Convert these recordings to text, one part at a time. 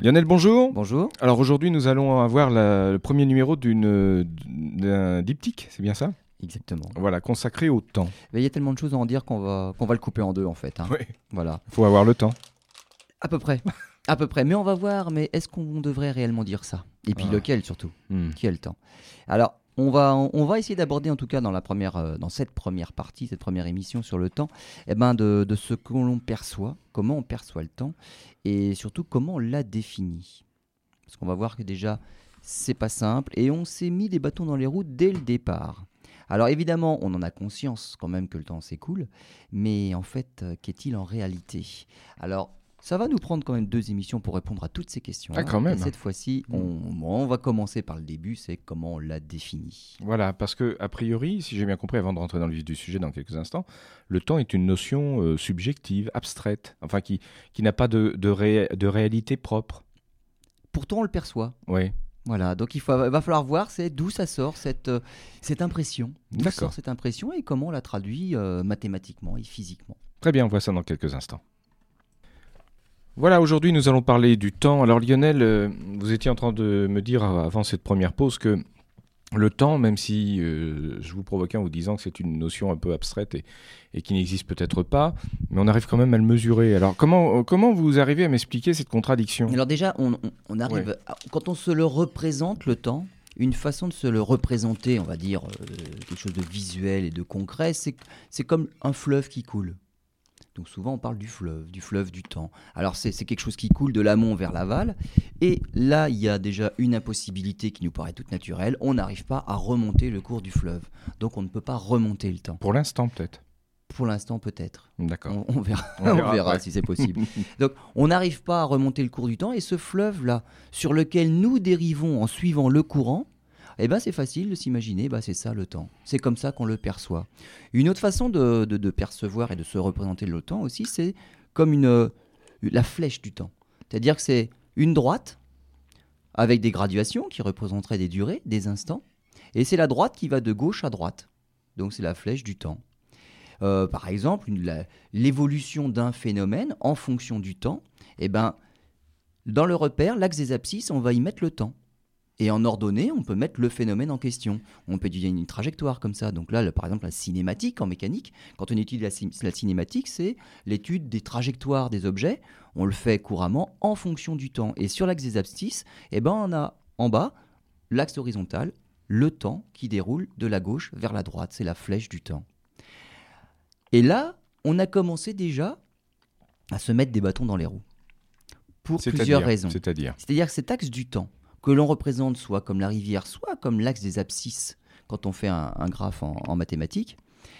Lionel, bonjour. Bonjour. Alors aujourd'hui, nous allons avoir la- le premier numéro d'une- d'un diptyque, c'est bien ça? Exactement. Voilà, consacré au temps. Il y a tellement de choses à en dire qu'on va, qu'on va le couper en deux en fait. hein. Oui. Voilà. Il faut avoir le temps. À peu près. à peu près. Mais on va voir, mais est-ce qu'on devrait réellement dire ça? Et puis Ah. lequel surtout? Hmm. Qui a le temps? Alors, on va, on va essayer d'aborder en tout cas dans, la première, euh, dans cette première partie, cette première émission sur le temps, eh ben de, de ce que l'on perçoit, comment on perçoit le temps et surtout comment on l'a défini. Parce qu'on va voir que déjà, c'est pas simple et on s'est mis des bâtons dans les roues dès le départ. Alors évidemment, on en a conscience quand même que le temps s'écoule, mais en fait, euh, qu'est-il en réalité? Alors, ça va nous prendre quand même deux émissions pour répondre à toutes ces questions. Ah, quand même. Et cette fois-ci, on, bon, on va commencer par le début, c'est comment on l'a défini. Voilà, parce que a priori, si j'ai bien compris, avant de rentrer dans le vif du sujet dans quelques instants, le temps est une notion euh, subjective, abstraite, enfin qui, qui n'a pas de, de, ré- de réalité propre. Pourtant, on le perçoit. Oui, Voilà, donc il faut, va falloir voir c'est d'où ça sort cette, euh, cette impression. D'où sort cette impression et comment on la traduit euh, mathématiquement et physiquement. très bien, on voit ça dans quelques instants. Voilà, aujourd'hui nous allons parler du temps. Alors Lionel, euh, vous étiez en train de me dire euh, avant cette première pause que le temps, même si euh, je vous provoquais en vous disant que c'est une notion un peu abstraite et, et qui n'existe peut-être pas, mais on arrive quand même à le mesurer. Alors comment, comment vous arrivez à m'expliquer cette contradiction? Alors déjà, on, arrive, à- quand on se le représente, le temps, une façon de se le représenter, on va dire euh, quelque chose de visuel et de concret, c'est comme un fleuve qui coule. Donc souvent on parle du fleuve, du fleuve du temps. Alors c'est quelque chose qui coule de l'amont vers l'aval. Et là, il y a déjà une impossibilité qui nous paraît toute naturelle. On n'arrive pas à remonter le cours du fleuve. Donc on ne peut pas remonter le temps. Pour l'instant peut-être. Pour l'instant peut-être. D'accord. On, on verra, On on verra si c'est possible. Donc, on n'arrive pas à remonter le cours du temps et ce fleuve-là, sur lequel nous dérivons en suivant le courant, eh ben, c'est facile de s'imaginer, bah, c'est ça le temps. C'est comme ça qu'on le perçoit. Une autre façon de, de- percevoir et de se représenter le temps aussi, c'est comme une, euh, la flèche du temps. C'est-à-dire que c'est une droite avec des graduations qui représenteraient des durées, des instants, et c'est la droite qui va de gauche à droite. Donc c'est la flèche du temps. Euh, par exemple, l'évolution d'un phénomène en fonction du temps, eh ben, dans le repère, l'axe des abscisses, on va y mettre le temps. Et en ordonnée, on peut mettre le phénomène en question. On peut étudier une trajectoire comme ça. Donc là, le- par exemple, la cinématique en mécanique, quand on étudie la, ci- la cinématique, c'est l'étude des trajectoires des objets. On le fait couramment en fonction du temps. Et sur l'axe des abscisses, eh ben, on a en bas l'axe horizontal, le temps qui déroule de la gauche vers la droite. C'est la flèche du temps. Et là, on a commencé déjà à se mettre des bâtons dans les roues. Pour plusieurs raisons. C'est-à-dire. C'est-à-dire que cet axe du temps, que l'on représente soit comme la rivière, soit comme l'axe des abscisses, quand on fait un, graphe en, mathématiques,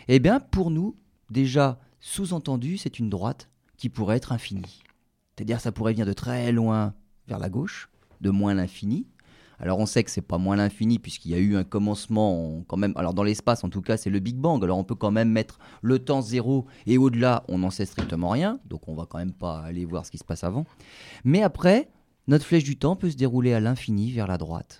eh bien, pour nous, déjà, sous-entendu, c'est une droite qui pourrait être infinie. C'est-à-dire ça pourrait venir de très loin vers la gauche, de moins l'infini. Alors on sait que c'est pas moins l'infini puisqu'il y a eu un commencement en- quand même. Alors dans l'espace en tout cas c'est le Big Bang. Alors on peut quand même mettre le temps zéro et au-delà on n'en sait strictement rien. Donc on va quand même pas aller voir ce qui se passe avant. Mais après notre flèche du temps peut se dérouler à l'infini vers la droite.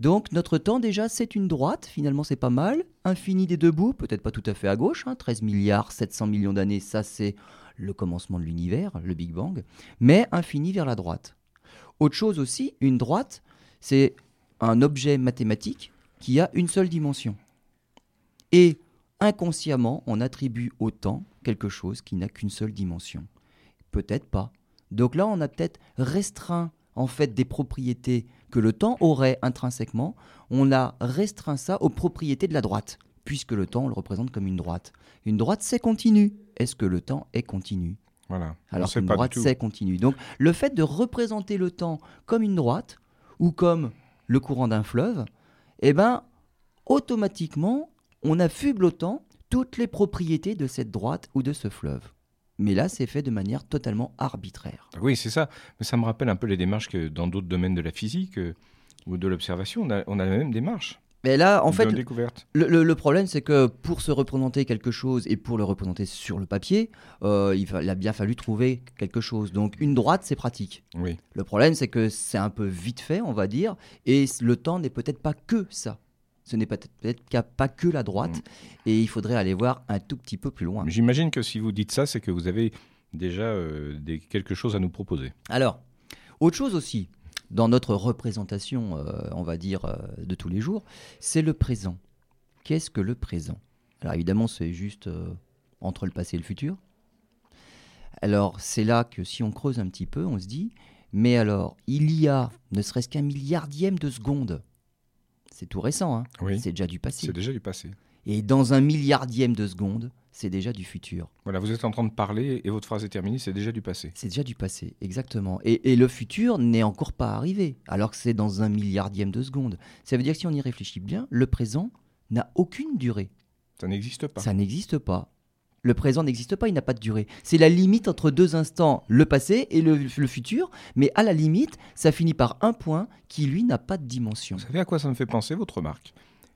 Donc notre temps déjà c'est une droite, finalement c'est pas mal. Infini des deux bouts, peut-être pas tout à fait à gauche, hein, 13 milliards 700 millions d'années, ça c'est le commencement de l'univers, le Big Bang, mais infini vers la droite. Autre chose aussi, une droite, c'est un objet mathématique qui a une seule dimension. Et inconsciemment, on attribue au temps quelque chose qui n'a qu'une seule dimension. Peut-être pas. Donc là, on a peut-être restreint en fait des propriétés que le temps aurait intrinsèquement. On a restreint ça aux propriétés de la droite, puisque le temps, on le représente comme une droite. Une droite, c'est continu. Est-ce que le temps est continu? Voilà. Alors qu'une droite, c'est continu. Donc, le fait de représenter le temps comme une droite ou comme le courant d'un fleuve, eh ben, automatiquement, on affuble au temps toutes les propriétés de cette droite ou de ce fleuve. Mais là, c'est fait de manière totalement arbitraire. Oui, c'est ça. Mais ça me rappelle un peu les démarches que dans d'autres domaines de la physique euh, ou de l'observation, on a, on a la même démarche. Mais là, en fait. Le, le- le problème, c'est que pour se représenter quelque chose et pour le représenter sur le papier, euh, il, il a bien fallu trouver quelque chose. Donc une droite, c'est pratique. Oui. Le problème, c'est que c'est un peu vite fait, on va dire, et le temps n'est peut-être pas que ça. Ce n'est peut-être pas que la droite, Mm. et il faudrait aller voir un tout petit peu plus loin. J'imagine que si vous dites ça, c'est que vous avez déjà euh, des, quelque chose à nous proposer. Alors, Autre chose aussi, dans notre représentation, euh, on va dire, euh, de tous les jours, c'est le présent. Qu'est-ce que le présent? Alors évidemment, c'est juste entre le passé et le futur. Alors c'est là que si on creuse un petit peu, on se dit, mais alors, il y a ne serait-ce qu'un milliardième de seconde. C'est tout récent, hein Oui. c'est déjà du passé. C'est déjà du passé. Et dans un milliardième de seconde, c'est déjà du futur. Voilà, vous êtes en train de parler et votre phrase est terminée, c'est déjà du passé. C'est déjà du passé, exactement. Et, et le futur n'est encore pas arrivé, alors que c'est dans un milliardième de seconde. Ça veut dire que si on y réfléchit bien, le présent n'a aucune durée. Ça n'existe pas. Ça n'existe pas. Le présent n'existe pas, il n'a pas de durée. C'est la limite entre deux instants, le passé et le, le futur, mais à la limite, ça finit par un point qui, lui, n'a pas de dimension. Vous savez à quoi ça me fait penser, votre remarque?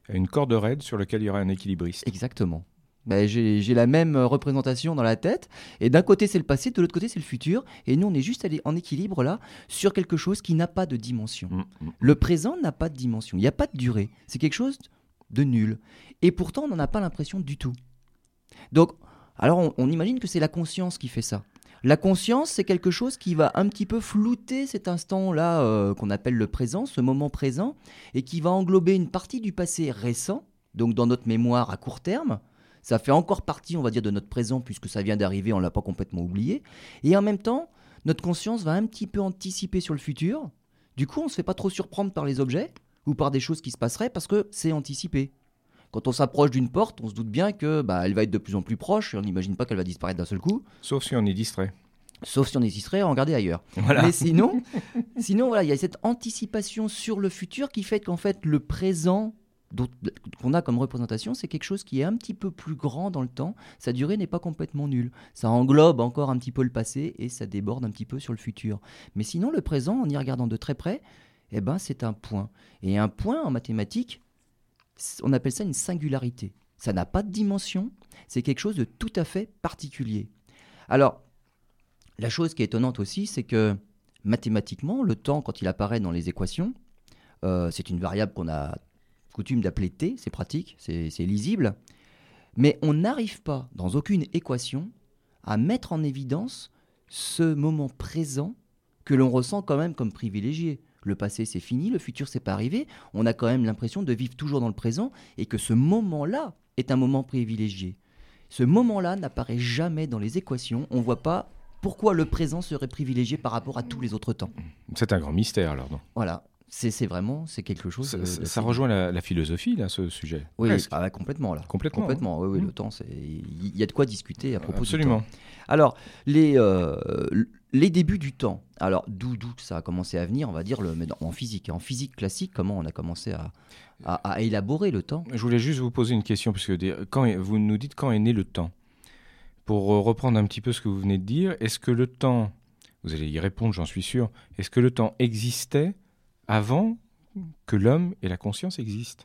À une corde raide sur laquelle il y aura un équilibriste. Exactement. Ben, J'ai la même représentation dans la tête, et d'un côté c'est le passé, de l'autre côté c'est le futur, et nous on est juste allé en équilibre là sur quelque chose qui n'a pas de dimension. Mm, mm. Le présent n'a pas de dimension, il n'y a pas de durée, c'est quelque chose de nul. Et pourtant on n'en a pas l'impression du tout. Donc, alors on, imagine que c'est la conscience qui fait ça. La conscience, c'est quelque chose qui va un petit peu flouter cet instant-là euh, qu'on appelle le présent, ce moment présent, et qui va englober une partie du passé récent, donc dans notre mémoire à court terme. Ça fait encore partie, on va dire, de notre présent, puisque ça vient d'arriver, on ne l'a pas complètement oublié. Et en même temps, notre conscience va un petit peu anticiper sur le futur. Du coup, on ne se fait pas trop surprendre par les objets ou par des choses qui se passeraient parce que c'est anticipé. Quand on s'approche d'une porte, on se doute bien que bah, elle va être de plus en plus proche et on n'imagine pas qu'elle va disparaître d'un seul coup. Sauf si on est distrait. Sauf si on est distrait à regarder ailleurs. Voilà. Mais sinon, sinon voilà, il y a cette anticipation sur le futur qui fait qu'en fait le présent qu'on a comme représentation, c'est quelque chose qui est un petit peu plus grand dans le temps. Sa durée n'est pas complètement nulle. Ça englobe encore un petit peu le passé et ça déborde un petit peu sur le futur. Mais sinon, le présent, en y regardant de très près, eh ben, c'est un point. Et un point en mathématiques, on appelle ça une singularité. Ça n'a pas de dimension, c'est quelque chose de tout à fait particulier. Alors, la chose qui est étonnante aussi, c'est que mathématiquement, le temps, quand il apparaît dans les équations, euh, c'est une variable qu'on a coutume d'appeler t, c'est pratique, c'est c'est lisible, mais on n'arrive pas, dans aucune équation, à mettre en évidence ce moment présent que l'on ressent quand même comme privilégié. Le passé, c'est fini, le futur, c'est pas arrivé. On a quand même l'impression de vivre toujours dans le présent et que ce moment-là est un moment privilégié. Ce moment-là n'apparaît jamais dans les équations. On ne voit pas pourquoi le présent serait privilégié par rapport à tous les autres temps. C'est un grand mystère alors. non? Voilà, c'est vraiment c'est quelque chose. ça, de- rejoint la, la philosophie, là, ce sujet. Oui, ah ouais, complètement là. Complètement. Complètement, oui, oui, Mm. le temps, il y a de quoi discuter à propos du Absolument. temps. Alors, les, euh, les débuts du temps, alors d'où ça a commencé à venir, on va dire, le, mais en physique. En physique classique, comment on a commencé à, à- élaborer le temps? Je voulais juste vous poser une question, parce que quand, vous nous dites quand est né le temps. Pour reprendre un petit peu ce que vous venez de dire, est-ce que le temps, vous allez y répondre, j'en suis sûr, est-ce que le temps existait avant que l'homme et la conscience existent?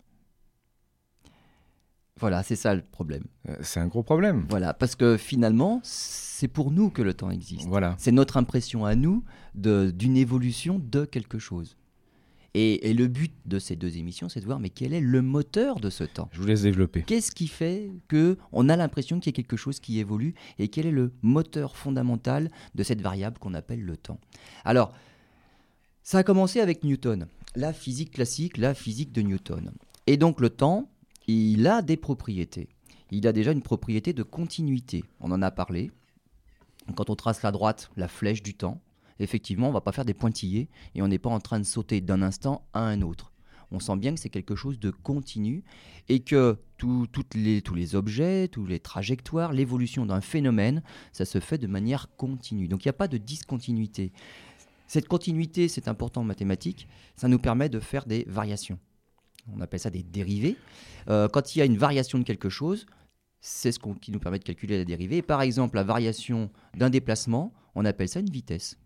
Voilà, c'est ça le problème. Euh, C'est un gros problème. Voilà, parce que finalement, c'est pour nous que le temps existe. Voilà. C'est notre impression à nous d'une évolution de quelque chose. Et, et le but de ces deux émissions, c'est de voir mais quel est le moteur de ce temps? Je vous laisse développer. Qu'est-ce qui fait que on a l'impression qu'il y a quelque chose qui évolue et quel est le moteur fondamental de cette variable qu'on appelle le temps? Alors, ça a commencé avec Newton, la physique classique, la physique de Newton. Et donc le temps, il a des propriétés. Il a déjà une propriété de continuité. On en a parlé. Quand on trace la droite, la flèche du temps, effectivement, on va pas faire des pointillés et on n'est pas en train de sauter d'un instant à un autre. On sent bien que c'est quelque chose de continu et que toutes tous les objets, tous les trajectoires, l'évolution d'un phénomène, ça se fait de manière continue. Donc il n'y a pas de discontinuité. Cette continuité, c'est important en mathématiques, ça nous permet de faire des variations. On appelle ça des dérivés. Euh, quand il y a une variation de quelque chose, c'est ce qui nous permet de calculer la dérivée. Par exemple, la variation d'un déplacement, on appelle ça une vitesse.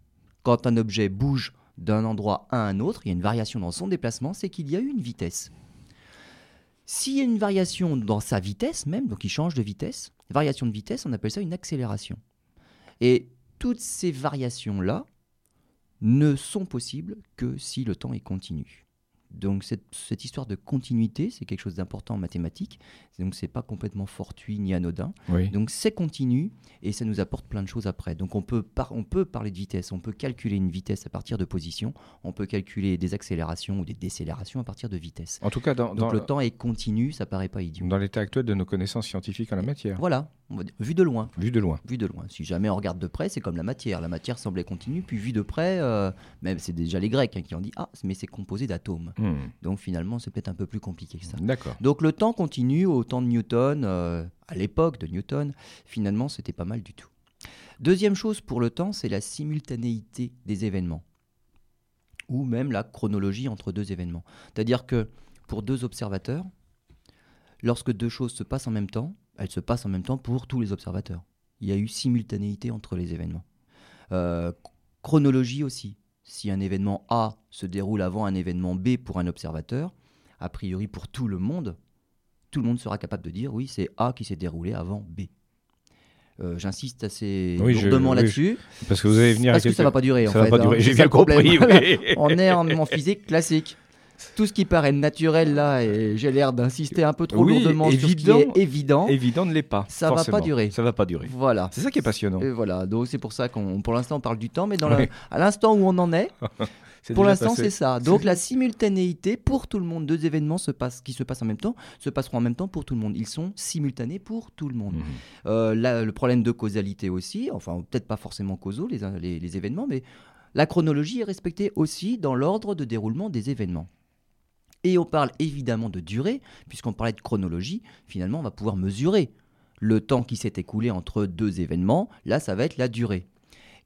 Quand un objet bouge d'un endroit à un autre, il y a une variation dans son déplacement, c'est qu'il y a eu une vitesse. S'il y a une variation dans sa vitesse même, donc il change de vitesse, variation de vitesse, on appelle ça une accélération. Et toutes ces variations-là ne sont possibles que si le temps est continu. Donc cette, cette histoire de continuité, c'est quelque chose d'important en mathématiques. Donc c'est pas complètement fortuit ni anodin. Oui. Donc c'est continu et ça nous apporte plein de choses après. Donc on peut, par- on peut parler de vitesse, on peut calculer une vitesse à partir de position, on peut calculer des accélérations ou des décélérations à partir de vitesse. En tout cas, dans, Donc dans, le temps est continu, ça paraît pas idiot. dans l'état actuel de nos connaissances scientifiques en la matière, Voilà, on va dire, vu de loin. vu de loin. Vu de loin. Si jamais on regarde de près, c'est comme la matière. La matière semblait continue, puis vu de près, euh, même c'est déjà les Grecs hein, qui ont dit ah mais c'est composé d'atomes. Hmm. Donc finalement c'est peut-être un peu plus compliqué que ça. D'accord. Donc le temps continue au temps de Newton, euh, à l'époque de Newton, finalement c'était pas mal du tout. Deuxième chose pour le temps, c'est la simultanéité des événements, ou même la chronologie entre deux événements. C'est-à-dire que pour deux observateurs, lorsque deux choses se passent en même temps, elles se passent en même temps pour tous les observateurs. Il y a eu simultanéité entre les événements. Euh, chronologie aussi. Si un événement A se déroule avant un événement B pour un observateur, a priori pour tout le monde, tout le monde sera capable de dire oui, c'est A qui s'est déroulé avant B. Euh, J'insiste assez Oui, lourdement oui, là-dessus. Parce que vous allez venir à Parce que ça va pas durer. en Ça va fait, pas hein. durer. C'est J'ai bien compris. Oui. On est en, en physique classique. Tout ce qui paraît naturel là, et j'ai l'air d'insister un peu trop Oui, lourdement sur ce évident. qui est évident. Évident ne l'est pas. Ça va pas durer. Ça va pas durer. Voilà. C'est ça qui est passionnant. Et voilà, donc c'est pour ça qu'on, pour l'instant, on parle du temps, mais dans Oui. la- à l'instant où on en est, pour l'instant, c'est ça. Donc la simultanéité pour tout le monde, deux événements se passent, qui se passent en même temps, se passeront en même temps pour tout le monde. Ils sont simultanés pour tout le monde. Mhm. Euh, là, le problème de causalité aussi, enfin peut-être pas forcément causaux les, les- les événements, mais la chronologie est respectée aussi dans l'ordre de déroulement des événements. Et on parle évidemment de durée, puisqu'on parlait de chronologie, finalement on va pouvoir mesurer le temps qui s'est écoulé entre deux événements, là ça va être la durée.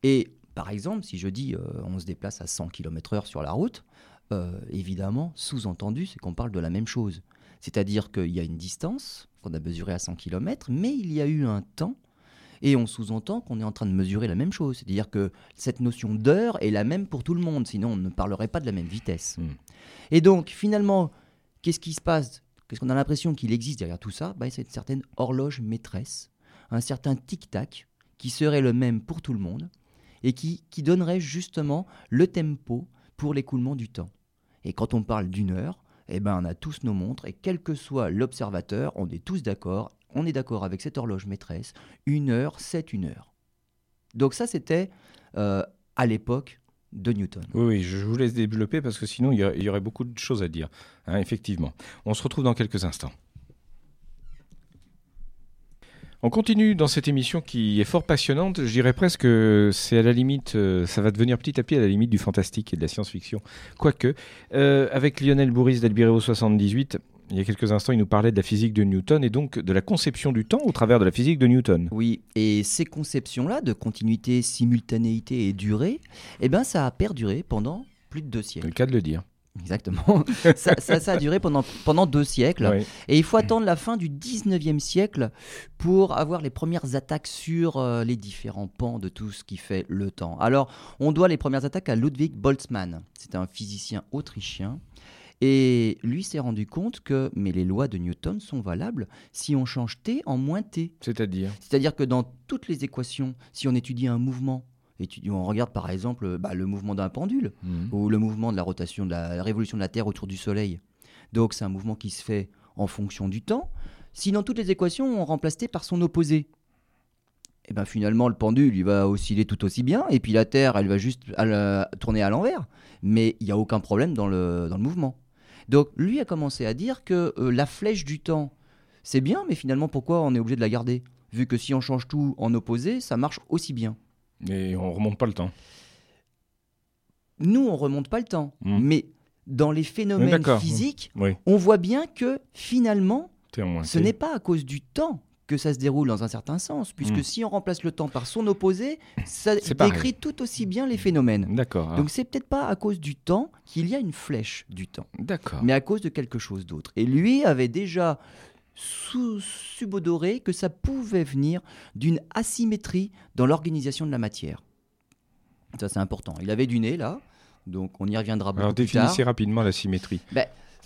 Et par exemple, si je dis euh, on se déplace à 100 km/h sur la route, euh, évidemment, sous-entendu, c'est qu'on parle de la même chose. C'est-à-dire qu'il y a une distance qu'on a mesurée à 100 km, mais il y a eu un temps, et on sous-entend qu'on est en train de mesurer la même chose. C'est-à-dire que cette notion d'heure est la même pour tout le monde, sinon on ne parlerait pas de la même vitesse. Mm. Et donc, finalement, qu'est-ce qui se passe? Qu'est-ce qu'on a l'impression qu'il existe derrière tout ça? Ben, C'est une certaine horloge maîtresse, un certain tic-tac qui serait le même pour tout le monde et qui, qui donnerait justement le tempo pour l'écoulement du temps. Et quand on parle d'une heure, eh ben, on a tous nos montres et quel que soit l'observateur, on est tous d'accord, on est d'accord avec cette horloge maîtresse, une heure, c'est une heure. Donc ça, c'était euh, à l'époque de Newton. Oui, je vous laisse développer parce que sinon il y, aurait beaucoup de choses à dire. hein, effectivement. On se retrouve dans quelques instants. On continue dans cette émission qui est fort passionnante. Je dirais presque que c'est à la limite, euh, ça va devenir petit à petit à la limite du fantastique et de la science-fiction. Quoique, euh, avec Lionel Bourris d'Albireo 78, il y a quelques instants, il nous parlait de la physique de Newton et donc de la conception du temps au travers de la physique de Newton. Oui, et ces conceptions-là de continuité, simultanéité et durée, eh ben, ça a perduré pendant plus de deux C'est siècles. le cas de le dire. Exactement. ça, ça- ça a duré pendant, pendant deux siècles. Oui. Et il faut attendre la fin du 19e siècle pour avoir les premières attaques sur euh, les différents pans de tout ce qui fait le temps. Alors, on doit les premières attaques à Ludwig Boltzmann. C'est un physicien autrichien. Et lui s'est rendu compte que mais les lois de Newton sont valables si on change t en moins t. C'est-à-dire C'est-à-dire que dans toutes les équations, si on étudie un mouvement, on regarde par exemple bah, le mouvement d'un pendule, Mhm. ou le mouvement de la rotation de la, la révolution de la Terre autour du Soleil. Donc c'est un mouvement qui se fait en fonction du temps. Si dans toutes les équations on remplace t par son opposé, et ben finalement le pendule il va osciller tout aussi bien et puis la Terre elle va juste à la- tourner à l'envers, mais il n'y a aucun problème dans le, dans le mouvement. Donc lui a commencé à dire que euh, la flèche du temps c'est bien, mais finalement pourquoi on est obligé de la garder? Vu que si on change tout en opposé, ça marche aussi bien. Et on remonte pas le temps. Nous on remonte pas le temps, Mhm. mais dans les phénomènes physiques, Oui, on voit bien que finalement, ce n'est pas à cause du temps que ça se déroule dans un certain sens, puisque Mm. si on remplace le temps par son opposé, ça décrit tout aussi bien les phénomènes. D'accord. Donc c'est peut-être pas à cause du temps qu'il y a une flèche du temps, D'accord. mais à cause de quelque chose d'autre. Et lui avait déjà sous- subodoré que ça pouvait venir d'une asymétrie dans l'organisation de la matière. Ça c'est important. Il avait du nez là, donc on y reviendra beaucoup Alors plus tard. définissez rapidement la symétrie. C'est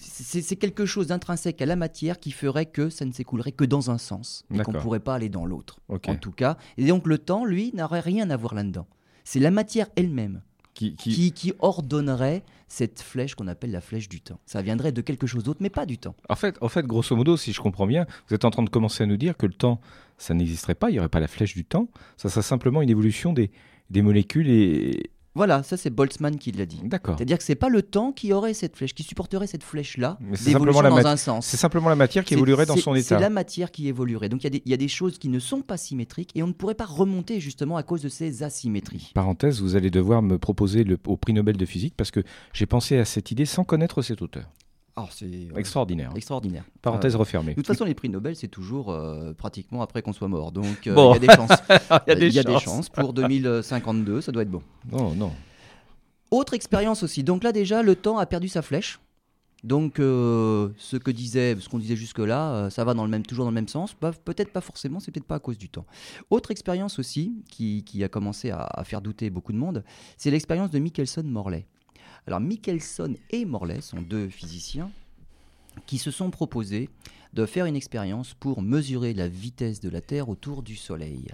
c'est quelque chose d'intrinsèque à la matière qui ferait que ça ne s'écoulerait que dans un sens et qu'on ne pourrait pas aller dans l'autre. En tout cas. Et donc le temps, lui, n'aurait rien à voir là-dedans. C'est la matière elle-même qui, qui- qui, qui ordonnerait cette flèche qu'on appelle la flèche du temps. Ça viendrait de quelque chose d'autre, mais pas du temps. En fait, en fait, grosso modo, si je comprends bien, vous êtes en train de commencer à nous dire que le temps, ça n'existerait pas, il n'y aurait pas la flèche du temps, ça serait simplement une évolution des, des molécules et... Voilà, ça c'est Boltzmann qui l'a dit. D'accord. C'est-à-dire que c'est pas le temps qui aurait cette flèche, qui supporterait cette flèche-là Mais c'est d'évolution simplement la dans un sens. C'est simplement la matière qui C'est- évoluerait dans c'est- son C'est état. la matière qui évoluerait. Donc il y, a des- il y a des choses qui ne sont pas symétriques et on ne pourrait pas remonter justement à cause de ces asymétries. Parenthèse, vous allez devoir me proposer le, au prix Nobel de physique parce que j'ai pensé à cette idée sans connaître cet auteur. Alors c'est euh, Extraordinaire. extraordinaire. Parenthèse refermée. De toute façon, les prix Nobel, c'est toujours euh, pratiquement après qu'on soit mort. Donc euh, Bon. il y a des chances. Il y a des Il y a des chances. Pour 2052, ça doit être bon. Non, non. Autre expérience aussi. Donc là déjà, le temps a perdu sa flèche. Donc euh, ce que disait, ce qu'on disait jusque là, ça va dans le même, toujours dans le même sens. Bah, peut-être pas forcément, c'est peut-être pas à cause du temps. Autre expérience aussi qui, qui a commencé à, à faire douter beaucoup de monde, c'est l'expérience de Michelson-Morley. Alors Michelson et Morley sont deux physiciens qui se sont proposés de faire une expérience pour mesurer la vitesse de la Terre autour du Soleil.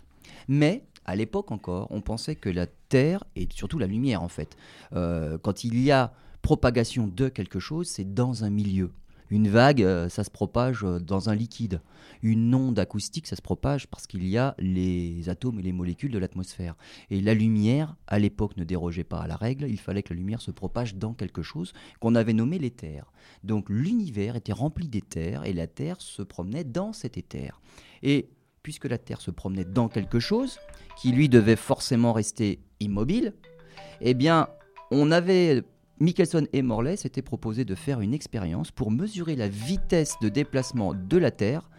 Mais à l'époque encore, on pensait que la Terre, et surtout la lumière en fait, euh, quand il y a propagation de quelque chose, c'est dans un milieu. Une vague, euh, ça se propage euh, dans un liquide. Une onde acoustique, ça se propage parce qu'il y a les atomes et les molécules de l'atmosphère. Et la lumière, à l'époque, ne dérogeait pas à la règle. Il fallait que la lumière se propage dans quelque chose qu'on avait nommé l'éther. Donc l'univers était rempli d'éther et la Terre se promenait dans cet éther. Et puisque la Terre se promenait dans quelque chose qui lui devait forcément rester immobile, eh bien, on avait Michelson et Morley s'étaient proposé de faire une expérience pour mesurer la vitesse de déplacement de la Terre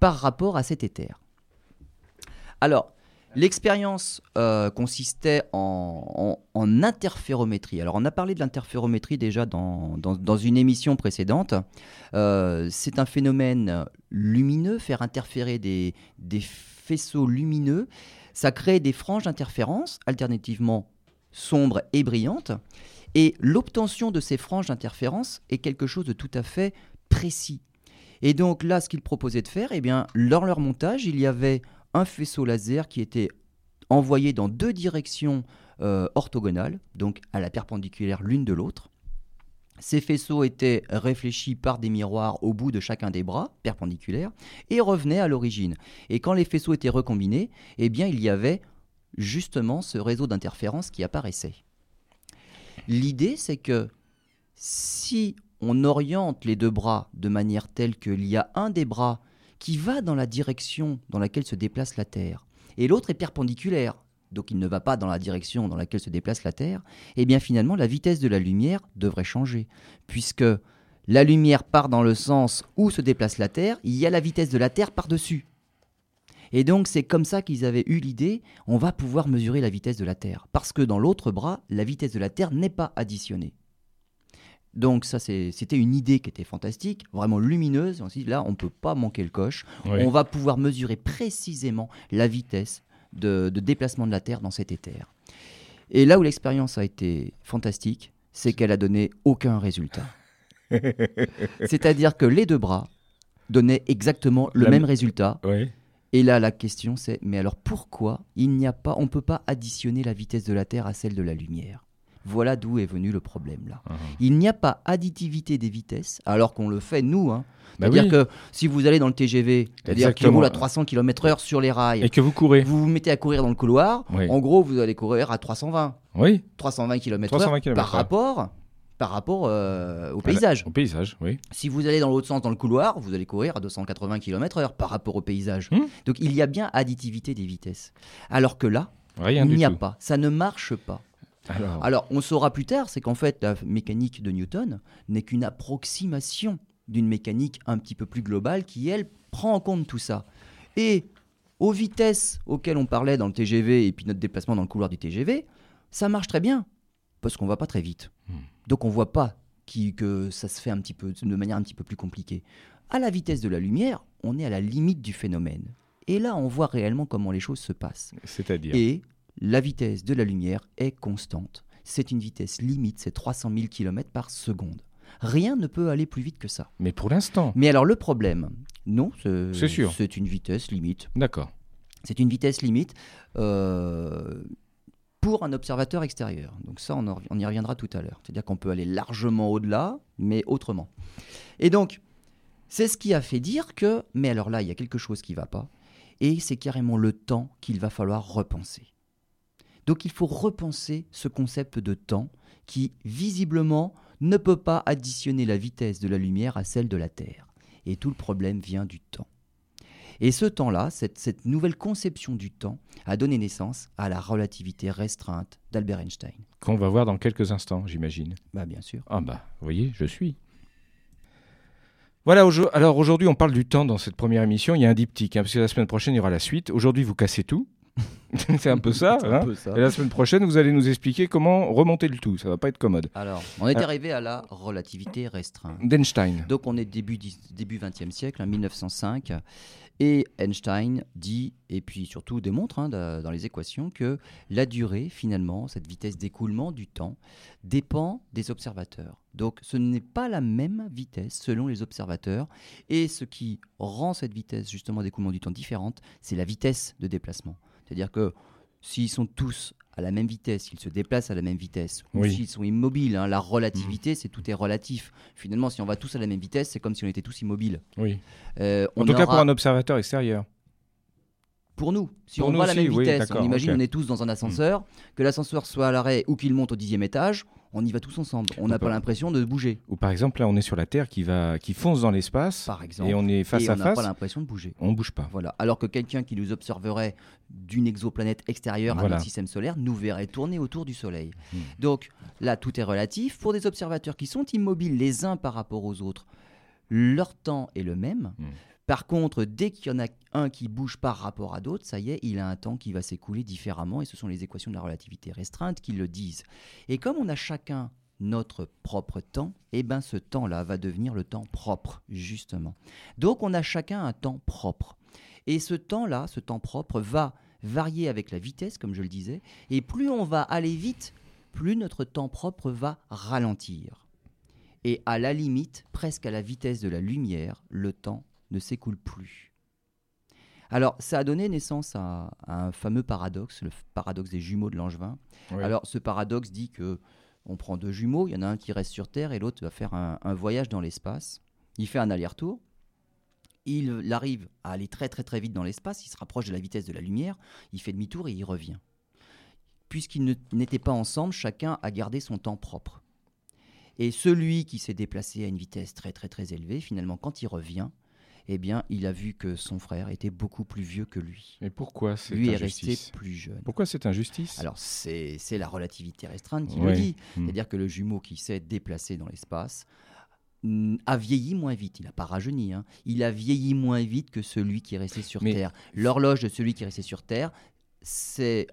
par rapport à cet éther. Alors, l'expérience euh, consistait en, interférométrie. Alors, on a parlé de l'interférométrie déjà dans, une émission précédente. Euh, c'est un phénomène lumineux, faire interférer des faisceaux lumineux. Ça crée des franges d'interférence, alternativement sombres et brillantes. Et l'obtention de ces franges d'interférence est quelque chose de tout à fait précis. Et donc là, ce qu'ils proposaient de faire, eh bien, dans leur montage, il y avait un faisceau laser qui était envoyé dans deux directions euh, orthogonales, donc à la perpendiculaire l'une de l'autre. Ces faisceaux étaient réfléchis par des miroirs au bout de chacun des bras, perpendiculaires, et revenaient à l'origine. Et quand les faisceaux étaient recombinés, eh bien, il y avait justement ce réseau d'interférences qui apparaissait. L'idée, c'est que si on oriente les deux bras de manière telle qu'il y a un des bras qui va dans la direction dans laquelle se déplace la Terre, et l'autre est perpendiculaire, donc il ne va pas dans la direction dans laquelle se déplace la Terre, eh bien finalement la vitesse de la lumière devrait changer, puisque la lumière part dans le sens où se déplace la Terre, il y a la vitesse de la Terre par-dessus. Et donc c'est comme ça qu'ils avaient eu l'idée, on va pouvoir mesurer la vitesse de la Terre, parce que dans l'autre bras, la vitesse de la Terre n'est pas additionnée. Donc ça, c'était une idée qui était fantastique, vraiment lumineuse. On s'est dit, là, on ne peut pas manquer le coche. Oui. On va pouvoir mesurer précisément la vitesse de, de déplacement de la Terre dans cet éther. Et là où l'expérience a été fantastique, c'est qu'elle a donné aucun résultat. C'est-à-dire que les deux bras donnaient exactement le La- même résultat. Oui. Et là, la question c'est, mais alors pourquoi il n'y a pas, on ne peut pas additionner la vitesse de la Terre à celle de la lumière? Voilà d'où est venu le problème là. Ah. Il n'y a pas additivité des vitesses, alors qu'on le fait nous. Hein. Bah C'est-à-dire oui. que si vous allez dans le TGV, c'est-à-dire qui Exactement. roule à 300 km/h sur les rails, Et que vous courez. vous vous mettez à courir dans le couloir, Oui. en gros, vous allez courir à 320. Oui. 320 km/h 320 km/h. par rapport, par rapport euh, au paysage. Au paysage, oui. Si vous allez dans l'autre sens dans le couloir, vous allez courir à 280 km/h par rapport au paysage. Hmm. Donc il y a bien additivité des vitesses. Alors que là, Rien il n'y a tout. pas. Ça ne marche pas. Alors, Alors on saura plus tard, c'est qu'en fait la mécanique de Newton n'est qu'une approximation d'une mécanique un petit peu plus globale qui, elle, prend en compte tout ça. Et aux vitesses auxquelles on parlait dans le TGV et puis notre déplacement dans le couloir du TGV, ça marche très bien parce qu'on va pas très vite. Hmm. Donc on voit pas qui- que ça se fait un petit peu de manière un petit peu plus compliquée. À la vitesse de la lumière, on est à la limite du phénomène. Et là, on voit réellement comment les choses se passent. c'est-à-dire. Et la vitesse de la lumière est constante. C'est une vitesse limite, c'est 300 000 km par seconde. Rien ne peut aller plus vite que ça. Mais pour l'instant. Mais alors le problème, non, c'est C'est sûr. C'est une vitesse limite. D'accord. C'est une vitesse limite. Euh, pour un observateur extérieur. Donc ça, on, y reviendra tout à l'heure. C'est-à-dire qu'on peut aller largement au-delà, mais autrement. Et donc, c'est ce qui a fait dire que, mais alors là, il y a quelque chose qui ne va pas, et c'est carrément le temps qu'il va falloir repenser. Donc il faut repenser ce concept de temps qui, visiblement, ne peut pas additionner la vitesse de la lumière à celle de la Terre. Et tout le problème vient du temps. Et ce temps-là, cette, cette nouvelle conception du temps, a donné naissance à la relativité restreinte d'Albert Einstein. Qu'on va voir dans quelques instants, j'imagine. Bah bien sûr. Ah bah, vous voyez, je suis. Voilà, alors aujourd'hui on parle du temps dans cette première émission, il y a un diptyque, hein, parce que la semaine prochaine il y aura la suite. Aujourd'hui vous cassez tout, c'est un peu ça. C'est un hein. peu ça. Et la semaine prochaine vous allez nous expliquer comment remonter le tout, ça va pas être commode. Alors, on est Ah. arrivé à la relativité restreinte. D'Einstein. Donc on est début, dix- début 20e siècle, hein, 1905, et Einstein dit, et puis surtout démontre hein, da- dans les équations, que la durée, finalement, cette vitesse d'écoulement du temps, dépend des observateurs. Donc ce n'est pas la même vitesse selon les observateurs, et ce qui rend cette vitesse justement d'écoulement du temps différente, c'est la vitesse de déplacement. C'est-à-dire que s'ils sont tous à la même vitesse, s'ils se déplacent à la même vitesse, ou Oui. s'ils sont immobiles, hein, la relativité, c'est tout est relatif. Finalement, si on va tous à la même vitesse, c'est comme si on était tous immobiles. Oui. Euh, En on tout cas pour un observateur extérieur. Pour nous, si Pour on nous va à la même vitesse, on imagine on est tous dans un ascenseur, que l'ascenseur soit à l'arrêt ou qu'il monte au dixième étage, on y va tous ensemble. On n'a pas l'impression de bouger, Ou par exemple là on est sur la Terre qui va qui fonce dans l'espace par exemple. et on est face et à on n'a face, pas l'impression de bouger. on bouge pas. Voilà. Alors que quelqu'un qui nous observerait d'une exoplanète extérieure à notre système solaire nous verrait tourner autour du Soleil. Hmm. Donc là, tout est relatif. Pour des observateurs qui sont immobiles les uns par rapport aux autres, leur temps est le même. Hmm. Par contre, dès qu'il y en a un qui bouge par rapport à d'autres, ça y est, il a un temps qui va s'écouler différemment, et ce sont les équations de la relativité restreinte qui le disent. Et comme on a chacun notre propre temps, eh ben ce temps-là va devenir le temps propre, justement. Donc on a chacun un temps propre. Et ce temps-là, ce temps propre, va varier avec la vitesse, comme je le disais, et plus on va aller vite, plus notre temps propre va ralentir. Et à la limite, presque à la vitesse de la lumière, le temps ne s'écoule plus. Alors, ça a donné naissance à, à un fameux paradoxe, le paradoxe des jumeaux de Langevin. Oui. Alors, ce paradoxe dit que on prend deux jumeaux, il y en a un qui reste sur Terre et l'autre va faire un, un voyage dans l'espace. Il fait un aller-retour. Il, arrive à aller très très très vite dans l'espace, il se rapproche de la vitesse de la lumière, il fait demi-tour et il revient. Puisqu'ils n'étaient pas ensemble, chacun a gardé son temps propre. Et celui qui s'est déplacé à une vitesse très très très élevée, finalement, quand il revient, eh bien, il a vu que son frère était beaucoup plus vieux que lui. Et pourquoi c'est Lui est resté plus jeune. Pourquoi c'est injustice? Alors, c'est la relativité restreinte qui Ouais. le dit. Hmm. C'est-à-dire que le jumeau qui s'est déplacé dans l'espace mm, a vieilli moins vite. Il n'a pas rajeuni. hein. Il a vieilli moins vite que celui qui est resté sur Mais- Terre. L'horloge de celui qui est resté sur Terre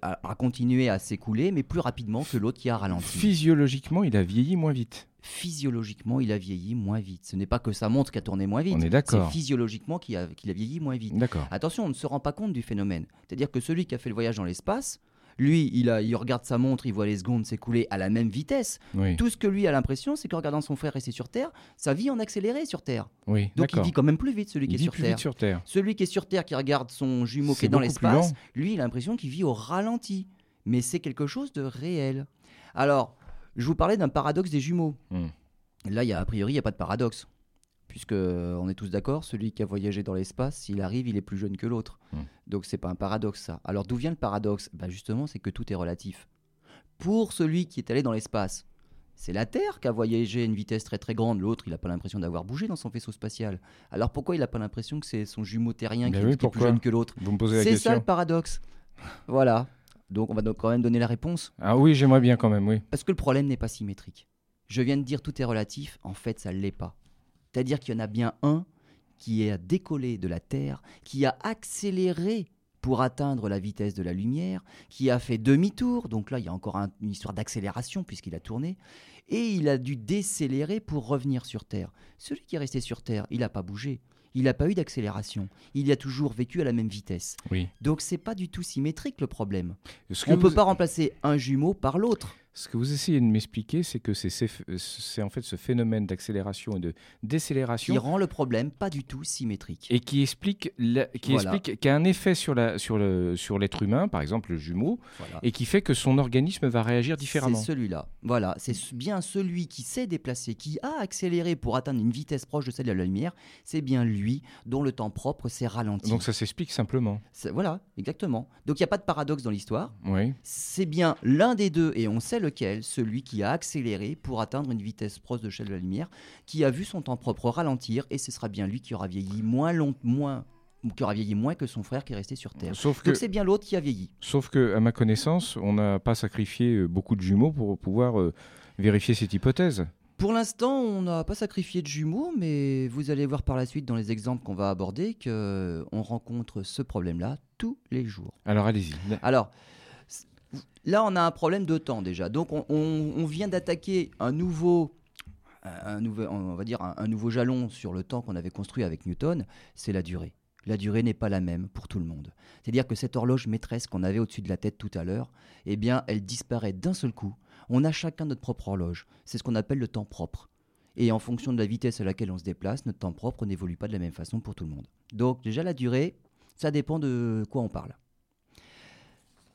a continué à s'écouler, mais plus rapidement que l'autre qui a ralenti. Physiologiquement, il a vieilli moins vite. Physiologiquement, il a vieilli moins vite. Ce n'est pas que sa montre qui a tourné moins vite. On est d'accord. C'est physiologiquement qu'il a, a vieilli moins vite. D'accord. Attention, on ne se rend pas compte du phénomène. C'est-à-dire que celui qui a fait le voyage dans l'espace, lui, il, a, il regarde sa montre, il voit les secondes s'écouler à la même vitesse. Oui. Tout ce que lui a l'impression, c'est qu'en regardant son frère rester sur Terre, sa vie en accéléré sur Terre. Oui. Donc il vit quand même plus vite, celui Il qui est sur Terre. vite sur Terre. Celui qui est sur Terre, qui regarde son jumeau qui est dans l'espace, lui, il a l'impression qu'il vit au ralenti. Mais c'est quelque chose de réel. Alors, je vous parlais d'un paradoxe des jumeaux. Hmm. Là, il y a, a priori, il n'y a pas de paradoxe. Puisque euh, on est tous d'accord, celui qui a voyagé dans l'espace, s'il arrive, il est plus jeune que l'autre. Hmm. Donc c'est pas un paradoxe ça. Alors d'où vient le paradoxe? Bah, Justement, c'est que tout est relatif. Pour celui qui est allé dans l'espace, c'est la Terre qui a voyagé à une vitesse très très grande. L'autre, il n'a pas l'impression d'avoir bougé dans son vaisseau spatial. Alors pourquoi il n'a pas l'impression que c'est son jumeau terrien qui, oui, qui est plus jeune que l'autre? Vous me posez la C'est ça le paradoxe. voilà. Donc on va donc quand même donner la réponse. Ah oui, j'aimerais bien quand même, oui. Parce que le problème n'est pas symétrique. Je viens de dire tout est relatif, en fait ça ne l'est pas. C'est-à-dire qu'il y en a bien un qui a décollé de la Terre, qui a accéléré pour atteindre la vitesse de la lumière, qui a fait demi-tour, donc là il y a encore un- une histoire d'accélération puisqu'il a tourné, et il a dû décélérer pour revenir sur Terre. Celui qui est resté sur Terre, il n'a pas bougé, il n'a pas eu d'accélération, il a toujours vécu à la même vitesse. Oui. Donc c'est pas du tout symétrique le problème. Ce On ne peut vous- pas remplacer un jumeau par l'autre. Ce que vous essayez de m'expliquer, c'est que c'est en fait ce phénomène d'accélération et de décélération Qui rend le problème pas du tout symétrique. et qui explique la- qui Voilà. explique qui a un effet sur la sur le sur l'être humain, par exemple le jumeau, Voilà. et qui fait que son organisme va réagir différemment. C'est celui-là. Voilà, c'est ce- bien celui qui s'est déplacé, qui a accéléré pour atteindre une vitesse proche de celle de la lumière, c'est bien lui dont le temps propre s'est ralenti. Donc ça s'explique simplement. Voilà, exactement. Donc il n'y a pas de paradoxe dans l'histoire. Oui. C'est bien l'un des deux, et on sait lequel, celui qui a accéléré pour atteindre une vitesse proche de celle de la lumière, qui a vu son temps propre ralentir, et ce sera bien lui qui aura vieilli moins long, moins, qui aura vieilli moins que son frère qui est resté sur Terre. Sauf que Donc c'est bien l'autre qui a vieilli. sauf que à ma connaissance, on n'a pas sacrifié euh, beaucoup de jumeaux pour pouvoir euh, vérifier cette hypothèse. Pour l'instant, on n'a pas sacrifié de jumeaux, mais vous allez voir par la suite dans les exemples qu'on va aborder que on rencontre ce problème-là tous les jours. Alors allez-y. Alors, là, on a un problème de temps déjà. Donc, on, vient d'attaquer un, un nouveau jalon sur le temps qu'on avait construit avec Newton, c'est la durée. La durée n'est pas la même pour tout le monde. C'est-à-dire que cette horloge maîtresse qu'on avait au-dessus de la tête tout à l'heure, eh bien, elle disparaît d'un seul coup. On a chacun notre propre horloge. C'est ce qu'on appelle le temps propre. Et en fonction de la vitesse à laquelle on se déplace, notre temps propre n'évolue pas de la même façon pour tout le monde. Donc déjà la durée, ça dépend de quoi on parle.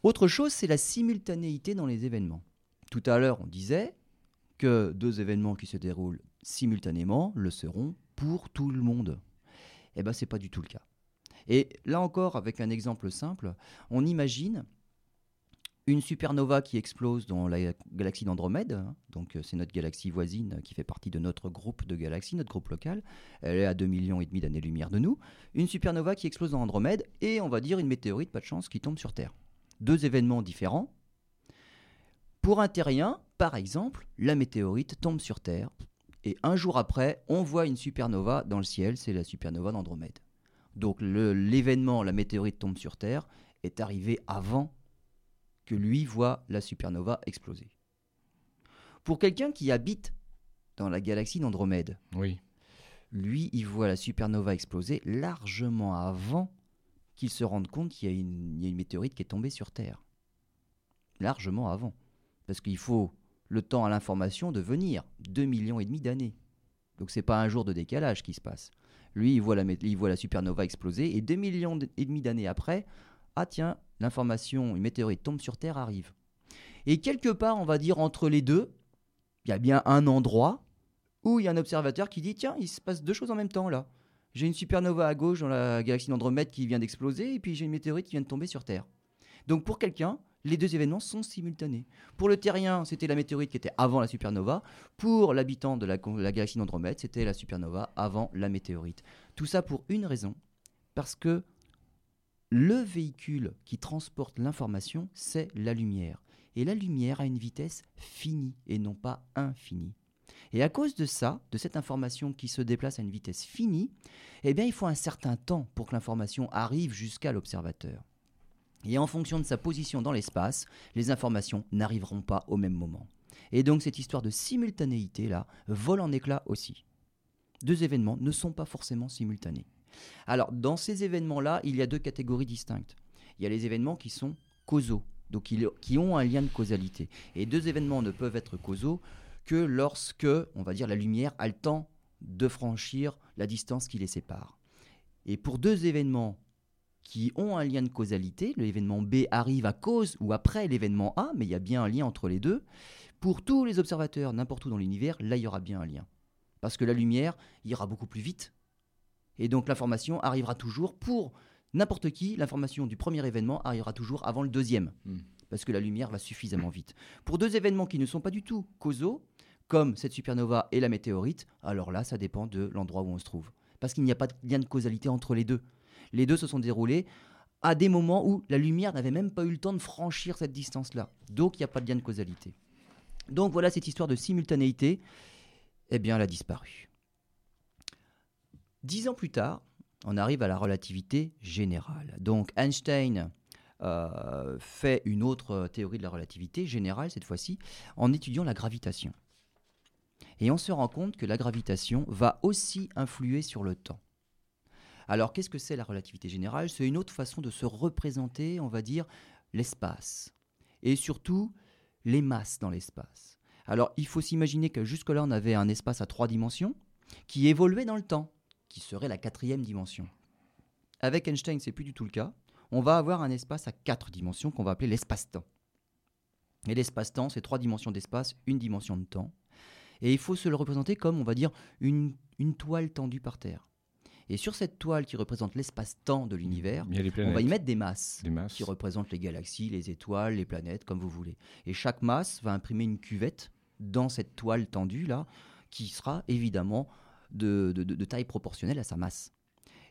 Autre chose, c'est la simultanéité dans les événements. Tout à l'heure, on disait que deux événements qui se déroulent simultanément le seront pour tout le monde. Eh bien, c'est pas du tout le cas. Et là encore, avec un exemple simple, on imagine une supernova qui explose dans la galaxie d'Andromède. hein. Donc, euh, c'est notre galaxie voisine qui fait partie de notre groupe de galaxies, notre groupe local. Elle est à 2 millions et demi d'années-lumière de nous. Une supernova qui explose dans Andromède et on va dire une météorite, pas de chance, qui tombe sur Terre. Deux événements différents. Pour un terrien, par exemple, la météorite tombe sur Terre et un jour après, on voit une supernova dans le ciel, c'est la supernova d'Andromède. Donc l'événement, la météorite tombe sur Terre, est arrivé avant que lui voit la supernova exploser. Pour quelqu'un qui habite dans la galaxie d'Andromède, Oui. lui, il voit la supernova exploser largement avant qu'il se rende compte qu'il y, a une- météorite qui est tombée sur Terre. Largement avant. Parce qu'il faut le temps à l'information de venir, 2 millions et demi d'années. Donc c'est pas un jour de décalage qui se passe. Lui, il voit la, il voit la supernova exploser et 2 millions et demi d'années après, ah tiens, l'information, une météorite tombe sur Terre, arrive. Et quelque part, on va dire entre les deux, il y a bien un endroit où il y a un observateur qui dit tiens, il se passe deux choses en même temps là. J'ai une supernova à gauche dans la galaxie d'Andromède qui vient d'exploser et puis j'ai une météorite qui vient de tomber sur Terre. Donc pour quelqu'un, les deux événements sont simultanés. Pour le terrien, c'était la météorite qui était avant la supernova. Pour l'habitant de la, la galaxie d'Andromède, c'était la supernova avant la météorite. Tout ça pour une raison, parce que le véhicule qui transporte l'information, c'est la lumière. Et la lumière a une vitesse finie et non pas infinie. Et à cause de ça, de cette information qui se déplace à une vitesse finie, eh bien, il faut un certain temps pour que l'information arrive jusqu'à l'observateur. Et en fonction de sa position dans l'espace, les informations n'arriveront pas au même moment. Et donc cette histoire de simultanéité là vole en éclats aussi. Deux événements ne sont pas forcément simultanés. Alors dans ces événements-là, il y a deux catégories distinctes. Il y a les événements qui sont causaux, donc qui ont un lien de causalité. Et deux événements ne peuvent être causaux que lorsque, on va dire, la lumière a le temps de franchir la distance qui les sépare. Et pour deux événements qui ont un lien de causalité, l'événement B arrive à cause ou après l'événement A, mais il y a bien un lien entre les deux, pour tous les observateurs n'importe où dans l'univers, là il y aura bien un lien. Parce que la lumière ira beaucoup plus vite. Et donc l'information arrivera toujours pour n'importe qui, l'information du premier événement arrivera toujours avant le deuxième. Hmm. Parce que la lumière va suffisamment vite. Pour deux événements qui ne sont pas du tout causaux, comme cette supernova et la météorite, alors là ça dépend de l'endroit où on se trouve. Parce qu'il n'y a pas de lien de causalité entre les deux. Les deux se sont déroulés à des moments où la lumière n'avait même pas eu le temps de franchir cette distance-là. Donc il n'y a pas de lien de causalité. Donc voilà cette histoire de simultanéité, eh bien elle a disparu. Dix ans plus tard, on arrive à la relativité générale. Donc Einstein euh, fait une autre théorie de la relativité générale cette fois-ci en étudiant la gravitation. Et on se rend compte que la gravitation va aussi influer sur le temps. Alors qu'est-ce que c'est la relativité générale? C'est une autre façon de se représenter, on va dire, l'espace. Et surtout, les masses dans l'espace. Alors, il faut s'imaginer que jusque-là, on avait un espace à trois dimensions qui évoluait dans le temps, qui serait la quatrième dimension. Avec Einstein, c'est plus du tout le cas. On va avoir un espace à quatre dimensions qu'on va appeler l'espace-temps. Et l'espace-temps, c'est trois dimensions d'espace, une dimension de temps. Et il faut se le représenter comme, on va dire, une, une toile tendue par terre. Et sur cette toile qui représente l'espace-temps de l'univers, on va y mettre des masses des masses. qui représentent les galaxies, les étoiles, les planètes, comme vous voulez. Et chaque masse va imprimer une cuvette dans cette toile tendue là, qui sera évidemment de, de- de- de taille proportionnelle à sa masse.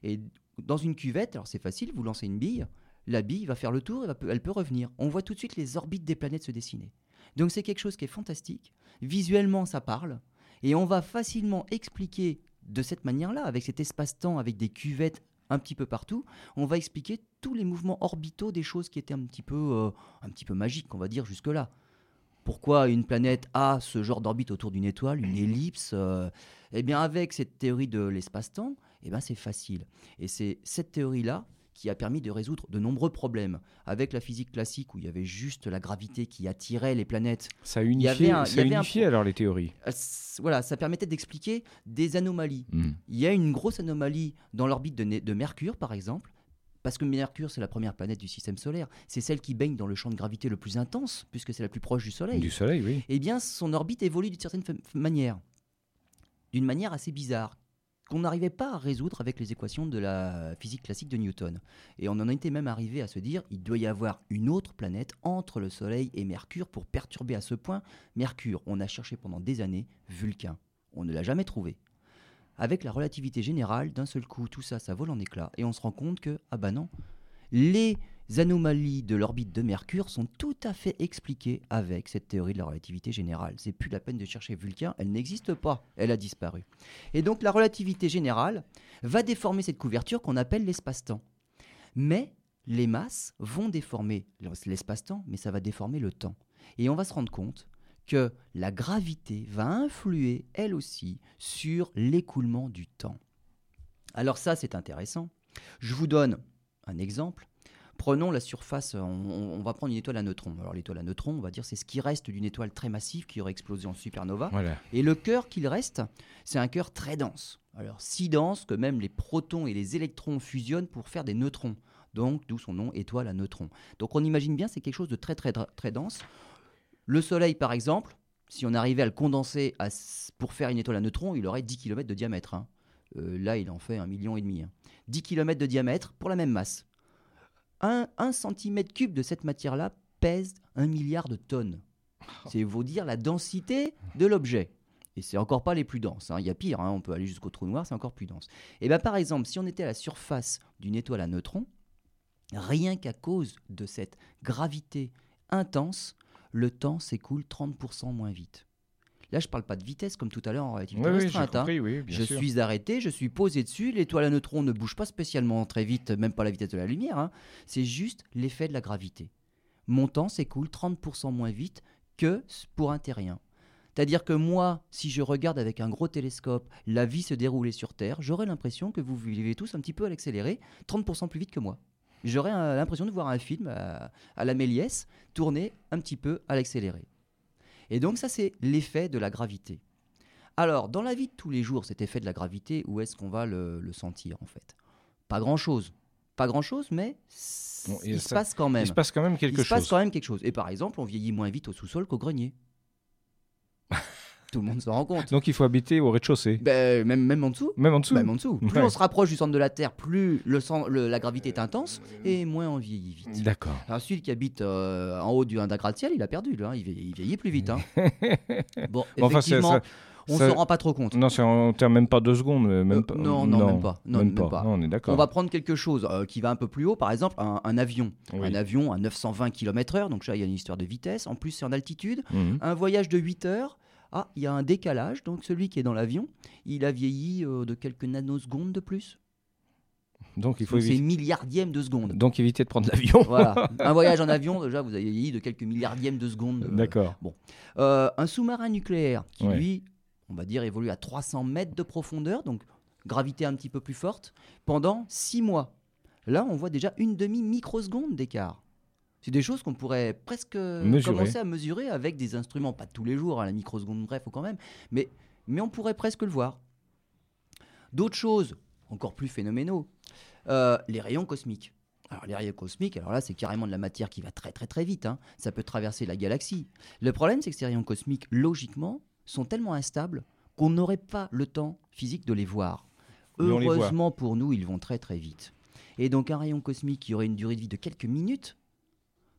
Et dans une cuvette, alors c'est facile, vous lancez une bille, la bille va faire le tour, et elle peut revenir. On voit tout de suite les orbites des planètes se dessiner. Donc c'est quelque chose qui est fantastique. Visuellement, ça parle. Et on va facilement expliquer de cette manière-là, avec cet espace-temps, avec des cuvettes un petit peu partout, on va expliquer tous les mouvements orbitaux des choses qui étaient un petit peu, euh, un petit peu magiques, on va dire, jusque-là. Pourquoi une planète a ce genre d'orbite autour d'une étoile, une ellipse euh, Eh bien, avec cette théorie de l'espace-temps, eh ben, c'est facile. Et c'est cette théorie-là qui a permis de résoudre de nombreux problèmes. Avec la physique classique, où il y avait juste la gravité qui attirait les planètes, Ça a y unifié, avait un- il y ça a avait un unifié alors les théories. euh, voilà, ça permettait d'expliquer des anomalies. Hmm. Il y a une grosse anomalie dans l'orbite de, de Mercure, par exemple, parce que Mercure, c'est la première planète du système solaire. C'est celle qui baigne dans le champ de gravité le plus intense, puisque c'est la plus proche du Soleil. Du soleil, oui. Eh bien, son orbite évolue d'une certaine manière. D'une manière assez bizarre, qu'on n'arrivait pas à résoudre avec les équations de la physique classique de Newton. Et on en était même arrivé à se dire, il doit y avoir une autre planète entre le Soleil et Mercure pour perturber à ce point Mercure. On a cherché pendant des années Vulcain. On ne l'a jamais trouvé. Avec la relativité générale, d'un seul coup, tout ça, ça vole en éclats. Et on se rend compte que, ah bah non, les anomalies de l'orbite de Mercure sont tout à fait expliquées avec cette théorie de la relativité générale. C'est plus la peine de chercher Vulcain, elle n'existe pas, elle a disparu. Et donc la relativité générale va déformer cette couverture qu'on appelle l'espace-temps. Mais les masses vont déformer l'espace-temps, mais ça va déformer le temps. Et on va se rendre compte que la gravité va influer, elle aussi, sur l'écoulement du temps. Alors ça, c'est intéressant. Je vous donne un exemple. Prenons la surface, on, on va prendre une étoile à neutrons. Alors l'étoile à neutrons, on va dire, c'est ce qui reste d'une étoile très massive qui aurait explosé en supernova. Voilà. Et le cœur qu'il reste, c'est un cœur très dense. Alors si dense que même les protons et les électrons fusionnent pour faire des neutrons. Donc d'où son nom étoile à neutrons. Donc on imagine bien c'est quelque chose de très très très dense. Le Soleil par exemple, si on arrivait à le condenser à pour faire une étoile à neutrons, il aurait 10 km de diamètre. hein. Euh, là il en fait un million et demi. hein. 10 km de diamètre pour la même masse. Un, un centimètre cube de cette matière-là pèse un milliard de tonnes. C'est vous dire la densité de l'objet. Et c'est encore pas les plus denses. hein. Il y a pire, hein. on peut aller jusqu'au trou noir, c'est encore plus dense. Et bien par exemple, si on était à la surface d'une étoile à neutrons, rien qu'à cause de cette gravité intense, le temps s'écoule 30% moins vite. Là, je parle pas de vitesse comme tout à l'heure en relativité Oui, restreinte. hein. compris, oui, bien Je sûr. suis arrêté, je suis posé dessus, l'étoile à neutrons ne bouge pas spécialement très vite, même pas la vitesse de la lumière. hein. C'est juste l'effet de la gravité. Mon temps s'écoule 30% moins vite que pour un terrien. C'est-à-dire que moi, si je regarde avec un gros télescope la vie se dérouler sur Terre, j'aurais l'impression que vous vivez tous un petit peu à l'accéléré, 30% plus vite que moi. J'aurais euh, l'impression de voir un film à, à la Méliès tourner un petit peu à l'accéléré. Et donc ça, c'est l'effet de la gravité. Alors, dans la vie de tous les jours, cet effet de la gravité, où est-ce qu'on va le, le sentir en fait? Pas grand-chose. Pas grand-chose, mais Bon, il se passe quand même. Il se passe quand même quelque Il se passe chose. quand même quelque chose. Et par exemple, on vieillit moins vite au sous-sol qu'au grenier. Tout le monde s'en rend compte. Donc il faut habiter au rez-de-chaussée. Ben, même, même en dessous. Même en dessous. Même en dessous. Plus Ouais. on se rapproche du centre de la Terre, plus le, le- la gravité est intense et moins on vieillit vite. D'accord. Alors celui qui habite euh, en haut du- d'un gratte-ciel, il a perdu. là, hein. il, vieillit, il vieillit plus vite. hein. Bon, enfin, effectivement, ça- on ça- se rend pas trop compte. Non, c'est en termes même pas deux secondes. euh, Même Euh, pas. non, non, même pas. Non, même pas. Non, on est d'accord. On va prendre quelque chose euh, qui va un peu plus haut, par exemple un, un avion. Oui. Un avion à 920 km/h, donc là il y a une histoire de vitesse. En plus, c'est en altitude. Mhm. Un voyage de 8 heures. Ah, il y a un décalage. Donc celui qui est dans l'avion, il a vieilli euh, de quelques nanosecondes de plus. Donc il faut Donc c'est éviter. milliardième de seconde. Donc éviter de prendre l'avion. Voilà. un voyage en avion, déjà, vous avez vieilli de quelques milliardièmes de seconde. Euh, D'accord. Euh, un sous-marin nucléaire qui, Ouais. lui, on va dire, évolue à 300 mètres de profondeur, donc gravité un petit peu plus forte, pendant 6 mois. Là, on voit déjà une demi-microseconde d'écart. C'est des choses qu'on pourrait presque Mesurer. commencer à mesurer avec des instruments, pas tous les jours, à la microseconde, bref, ou quand même, mais, mais on pourrait presque le voir. D'autres choses, encore plus phénoménaux, euh, les rayons cosmiques. Alors les rayons cosmiques, alors là c'est carrément de la matière qui va très très très vite, hein. ça peut traverser la galaxie. Le problème c'est que ces rayons cosmiques, logiquement, sont tellement instables qu'on n'aurait pas le temps physique de les voir. Mais les. Heureusement pour nous, ils vont très très vite. Et donc un rayon cosmique qui aurait une durée de vie de quelques minutes,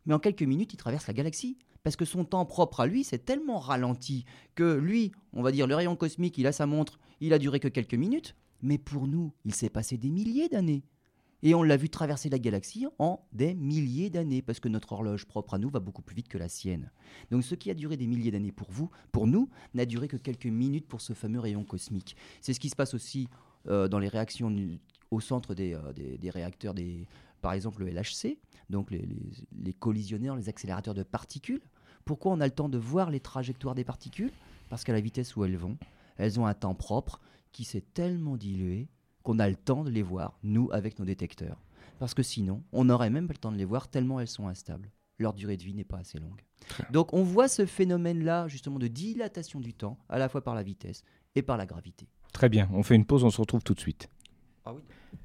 mais en quelques minutes, il traverse la galaxie. Parce que son temps propre à lui, c'est tellement ralenti que lui, on va dire, le rayon cosmique, il a sa montre, il a duré que quelques minutes. Mais pour nous, il s'est passé des milliers d'années. Et on l'a vu traverser la galaxie en des milliers d'années, parce que notre horloge propre à nous va beaucoup plus vite que la sienne. Donc ce qui a duré des milliers d'années pour vous, pour nous, n'a duré que quelques minutes pour ce fameux rayon cosmique. C'est ce qui se passe aussi euh, dans les réactions au centre des, euh, des- des réacteurs, des, par exemple le LHC, donc les, les- les collisionneurs, les accélérateurs de particules. Pourquoi on a le temps de voir les trajectoires des particules? Parce qu'à la vitesse où elles vont, elles ont un temps propre qui s'est tellement dilué qu'on a le temps de les voir, nous, avec nos détecteurs. Parce que sinon, on n'aurait même pas le temps de les voir tellement elles sont instables. Leur durée de vie n'est pas assez longue. Donc on voit ce phénomène-là, justement, de dilatation du temps, à la fois par la vitesse et par la gravité. Très bien, on fait une pause, on se retrouve tout de suite. Ah.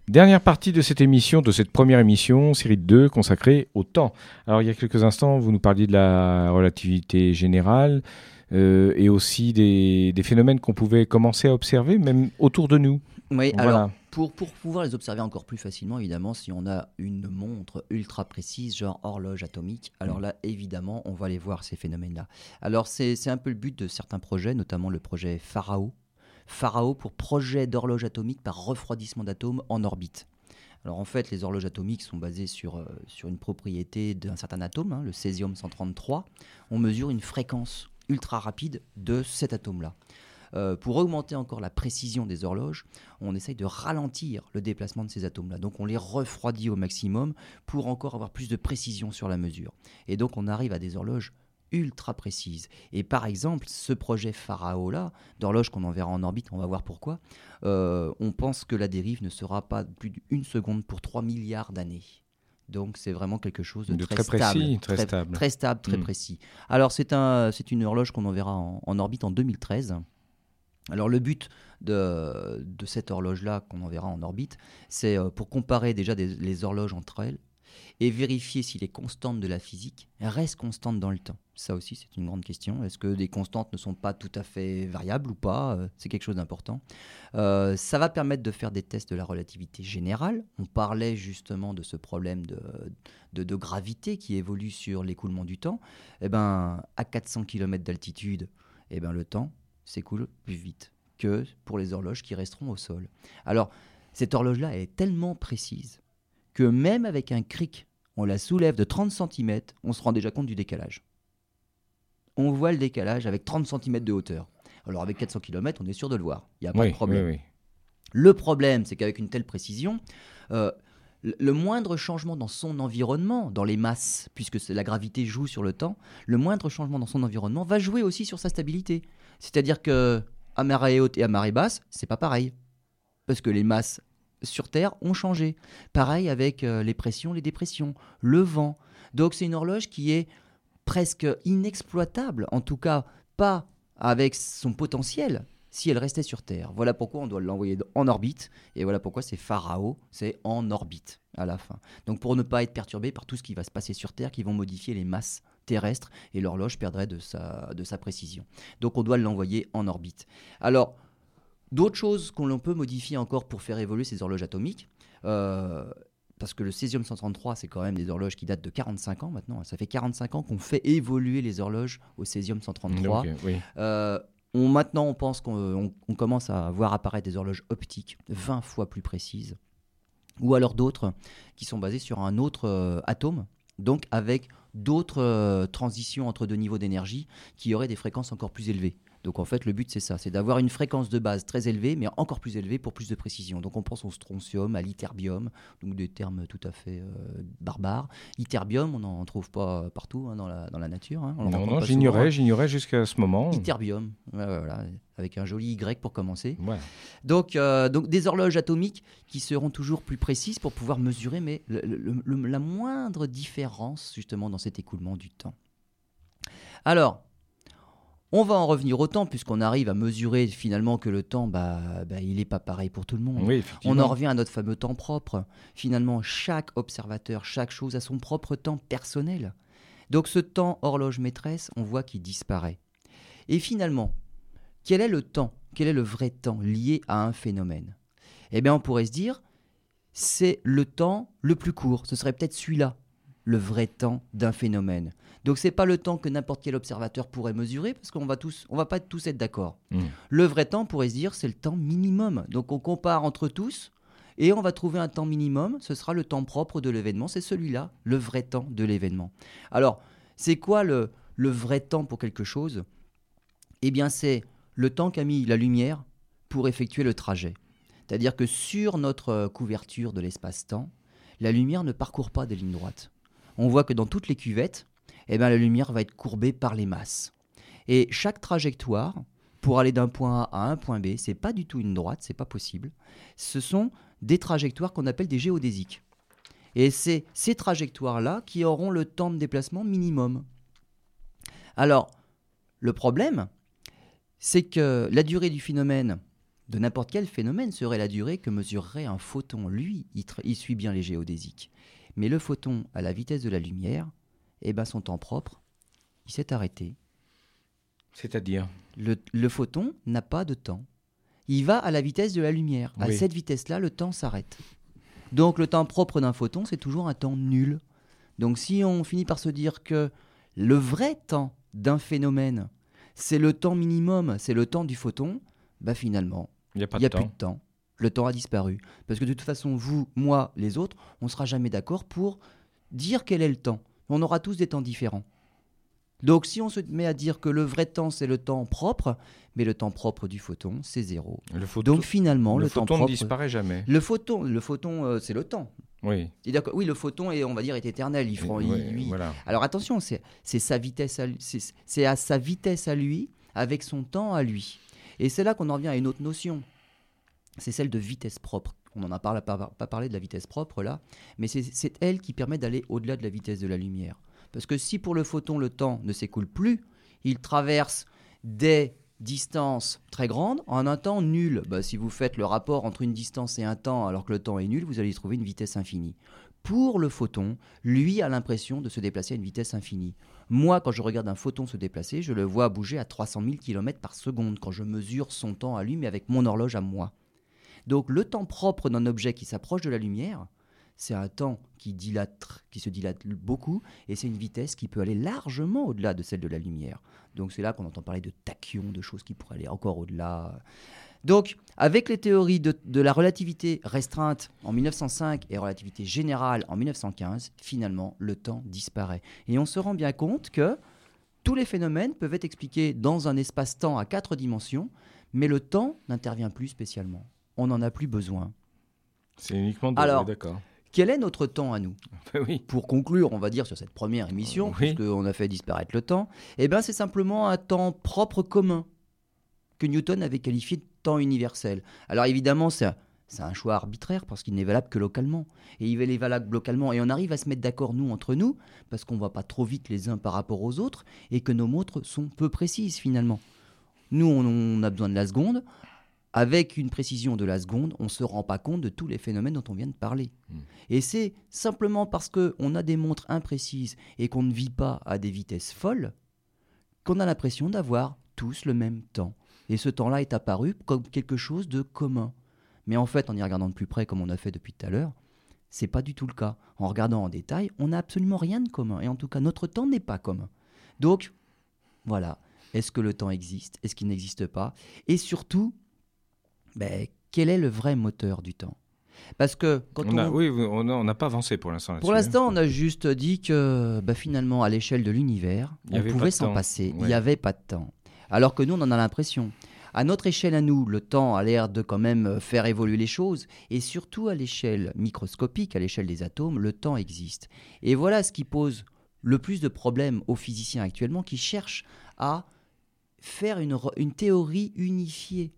Dernière partie de cette émission, de cette première émission, série 2, consacrée au temps. Alors, il y a quelques instants, vous nous parliez de la relativité générale euh, et aussi des, des phénomènes qu'on pouvait commencer à observer, même autour de nous. Oui, Voilà. alors pour, pour pouvoir les observer encore plus facilement, évidemment, si on a une montre ultra précise, genre horloge atomique, alors là, évidemment, on va les voir, ces phénomènes-là. Alors c'est c'est un peu le but de certains projets, notamment le projet Pharao. Pharao pour projet d'horloge atomique par refroidissement d'atomes en orbite. Alors en fait, les horloges atomiques sont basées sur, euh, une propriété d'un certain atome, hein, le césium-133. On mesure une fréquence ultra rapide de cet atome-là. Euh, pour augmenter encore la précision des horloges, on essaye de ralentir le déplacement de ces atomes-là. Donc on les refroidit au maximum pour encore avoir plus de précision sur la mesure. Et donc on arrive à des horloges ultra précises. Et par exemple, ce projet Pharao-là, d'horloge qu'on enverra en orbite, on va voir pourquoi, euh, on pense que la dérive ne sera pas plus d'une seconde pour 3 milliards d'années. Donc c'est vraiment quelque chose de, De très, très précis, stable, très stable. très stable, très Mm. précis. Alors c'est un, c'est une horloge qu'on enverra en, en orbite en 2013. Alors le but de, de cette horloge-là qu'on enverra en orbite, c'est euh, pour comparer déjà des- les horloges entre elles et vérifier si les constantes de la physique restent constantes dans le temps. Ça aussi, c'est une grande question. Est-ce que des constantes ne sont pas tout à fait variables ou pas? Euh, C'est quelque chose d'important. Euh, ça va permettre de faire des tests de la relativité générale. On parlait justement de ce problème de, gravité qui évolue sur l'écoulement du temps. Eh ben, à 400 km d'altitude, eh ben, le temps s'écoule plus vite que pour les horloges qui resteront au sol. Alors, cette horloge-là est tellement précise que même avec un cric, on la soulève de 30 cm, on se rend déjà compte du décalage. On voit le décalage avec 30 cm de hauteur. Alors avec 400 km, on est sûr de le voir. Il n'y a pas Oui, de problème. oui, oui. Le problème, c'est qu'avec une telle précision, euh, le- moindre changement dans son environnement, dans les masses, puisque la gravité joue sur le temps, le moindre changement dans son environnement va jouer aussi sur sa stabilité. C'est-à-dire que à marée haute et à marée basse, c'est pas pareil, parce que les masses sur Terre ont changé. Pareil avec euh, les pressions, les dépressions, le vent. Donc c'est une horloge qui est presque inexploitable, en tout cas pas avec son potentiel si elle restait sur Terre. Voilà pourquoi on doit l'envoyer en orbite, et voilà pourquoi c'est Pharao, c'est en orbite à la fin. Donc pour ne pas être perturbé par tout ce qui va se passer sur Terre, qui vont modifier les masses terrestres, et l'horloge perdrait de sa, de sa précision. Donc on doit l'envoyer en orbite. Alors, d'autres choses qu'on peut modifier encore pour faire évoluer ces horloges atomiques, euh, parce que le césium 133, c'est quand même des horloges qui datent de 45 ans maintenant. Ça fait 45 ans qu'on fait évoluer les horloges au césium 133. Donc, euh, oui. Euh, on, maintenant, on pense qu'on on- on commence à voir apparaître des horloges optiques 20 fois plus précises, ou alors d'autres qui sont basées sur un autre euh, atome, donc avec d'autres euh, transitions entre deux niveaux d'énergie qui auraient des fréquences encore plus élevées. Donc en fait, le but c'est ça, c'est d'avoir une fréquence de base très élevée, mais encore plus élevée pour plus de précision. Donc on pense au strontium, à l'iterbium, donc des termes tout à fait euh, barbares. Iterbium, on n'en trouve pas partout hein, dans, la, dans la nature. hein. On Non, non, j'ignorais, j'ignorais jusqu'à ce moment. Iterbium, voilà. avec un joli Y pour commencer. Donc, euh, donc des horloges atomiques qui seront toujours plus précises pour pouvoir mesurer mais le- le- le- la moindre différence justement dans cet écoulement du temps. Alors, on va en revenir au temps puisqu'on arrive à mesurer finalement que le temps, bah, bah, il n'est pas pareil pour tout le monde. Oui, On en revient à notre fameux temps propre. Finalement, chaque observateur, chaque chose a son propre temps personnel. Donc ce temps horloge maîtresse, on voit qu'il disparaît. Et finalement, quel est le temps Quel est le vrai temps lié à un phénomène? Eh bien, on pourrait se dire, c'est le temps le plus court. Ce serait peut-être celui-là, le vrai temps d'un phénomène. Donc c'est pas le temps que n'importe quel observateur pourrait mesurer, parce qu'on va tous, on va pas tous être d'accord. Mm. Le vrai temps, on pourrait se dire, c'est le temps minimum. Donc on compare entre tous et on va trouver un temps minimum. Ce sera le temps propre de l'événement. C'est celui-là, le vrai temps de l'événement. Alors, c'est quoi le, le vrai temps pour quelque chose? Eh bien, c'est le temps qu'a mis la lumière pour effectuer le trajet. C'est-à-dire que sur notre euh, couverture de l'espace-temps, la lumière ne parcourt pas des lignes droites. On voit que dans toutes les cuvettes, eh bien, la lumière va être courbée par les masses. Et chaque trajectoire, pour aller d'un point A à un point B, c'est pas du tout une droite, c'est pas possible. Ce sont des trajectoires qu'on appelle des géodésiques. Et c'est ces trajectoires-là qui auront le temps de déplacement minimum. Alors, le problème, c'est que la durée du phénomène, de n'importe quel phénomène, serait la durée que mesurerait un photon. Lui, il suit bien les géodésiques. Mais le photon, à la vitesse de la lumière, eh ben son temps propre, il s'est arrêté. C'est-à-dire Le, le photon n'a pas de temps. Il va à la vitesse de la lumière. À cette vitesse-là, le temps s'arrête. Donc le temps propre d'un photon, c'est toujours un temps nul. Donc si on finit par se dire que le vrai temps d'un phénomène, c'est le temps minimum, c'est le temps du photon, bah finalement, il n'y a pas de a plus temps. de temps. Le temps a disparu. Parce que de toute façon, vous, moi, les autres, on ne sera jamais d'accord pour dire quel est le temps. On aura tous des temps différents. Donc si on se met à dire que le vrai temps, c'est le temps propre, mais le temps propre du photon, c'est zéro. Le photon, Donc finalement, le le, temps photon ne propre... disparaît jamais. Le photon, le photon euh, c'est le temps. Oui. C'est-à-dire que, oui, le photon, est, on va dire, est éternel. Il fera- il- lui- voilà. Alors attention, c'est c'est sa vitesse, c'est à sa vitesse à lui, avec son temps à lui. Et c'est là qu'on en vient à une autre notion. C'est celle de vitesse propre. On n'en a pas, pas, parlé de la vitesse propre là, mais c'est- c'est elle qui permet d'aller au-delà de la vitesse de la lumière. Parce que si pour le photon le temps ne s'écoule plus, il traverse des distances très grandes en un temps nul. Bah, si vous faites le rapport entre une distance et un temps alors que le temps est nul, vous allez trouver une vitesse infinie. Pour le photon, lui a l'impression de se déplacer à une vitesse infinie. Moi, quand je regarde un photon se déplacer, je le vois bouger à 300 000 km par seconde quand je mesure son temps à lui, mais avec mon horloge à moi. Donc le temps propre d'un objet qui s'approche de la lumière, c'est un temps qui, dilate, qui se dilate beaucoup, et c'est une vitesse qui peut aller largement au-delà de celle de la lumière. Donc c'est là qu'on entend parler de tachyons, de choses qui pourraient aller encore au-delà. Donc, avec les théories de, de la relativité restreinte en 1905 et relativité générale en 1915, finalement, le temps disparaît. Et on se rend bien compte que tous les phénomènes peuvent être expliqués dans un espace-temps à quatre dimensions, mais le temps n'intervient plus spécialement. On n'en a plus besoin. C'est uniquement de... Alors, d'accord. Quel est notre temps à nous? Oui. Pour conclure, on va dire sur cette première émission, Oui. puisqu'on a fait disparaître le temps, eh ben c'est simplement un temps propre commun que Newton avait qualifié de temps universel. Alors évidemment, c'est un- c'est un choix arbitraire parce qu'il n'est valable que localement. Et il est valable localement. Et on arrive à se mettre d'accord, nous, entre nous, parce qu'on va pas trop vite les uns par rapport aux autres, et que nos montres sont peu précises finalement. Nous, on, on a besoin de la seconde. Avec une précision de la seconde, on ne se rend pas compte de tous les phénomènes dont on vient de parler. Et c'est simplement parce qu'on a des montres imprécises et qu'on ne vit pas à des vitesses folles qu'on a l'impression d'avoir tous le même temps. Et ce temps-là est apparu comme quelque chose de commun. Mais en fait, en y regardant de plus près, comme on a fait depuis tout à l'heure, c'est pas du tout le cas. En regardant en détail, on n'a absolument rien de commun. Et en tout cas, notre temps n'est pas commun. Donc, voilà. Est-ce que le temps existe? Est-ce qu'il n'existe pas? Et surtout, ben, quel est le vrai moteur du temps? Parce que quand On on, a- oui, on n'a pas avancé pour l'instant. pour l'instant, on a juste dit que bah, finalement, à l'échelle de l'univers, on pouvait s'en passer. Il n'y avait pas de temps. Alors que nous, on en a l'impression. À notre échelle à nous, le temps a l'air de quand même euh, faire évoluer les choses. Et surtout à l'échelle microscopique, à l'échelle des atomes, le temps existe. Et voilà ce qui pose le plus de problèmes aux physiciens actuellement qui cherchent à faire une, re- une théorie unifiée.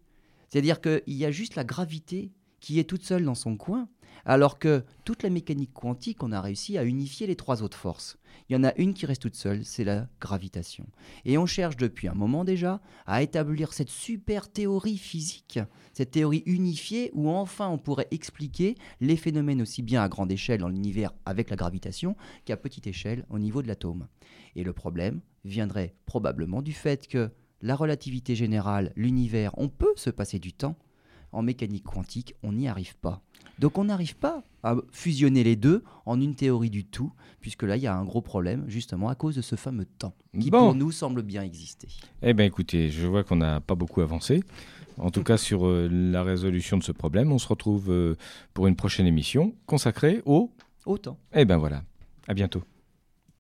C'est-à-dire qu'il y a juste la gravité qui est toute seule dans son coin, alors que toute la mécanique quantique, on a réussi à unifier les trois autres forces. Il y en a une qui reste toute seule, c'est la gravitation. Et on cherche depuis un moment déjà à établir cette super théorie physique, cette théorie unifiée où enfin on pourrait expliquer les phénomènes aussi bien à grande échelle dans l'univers avec la gravitation qu'à petite échelle au niveau de l'atome. Et le problème viendrait probablement du fait que la relativité générale, l'univers, on peut se passer du temps. En mécanique quantique, on n'y arrive pas. Donc on n'arrive pas à fusionner les deux en une théorie du tout, puisque là, il y a un gros problème, justement, à cause de ce fameux temps, qui Bon. pour nous semble bien exister. Eh bien écoutez, je vois qu'on n'a pas beaucoup avancé. En tout cas sur euh, la résolution de ce problème, on se retrouve euh, pour une prochaine émission consacrée au... Autant. Eh ben voilà, à bientôt.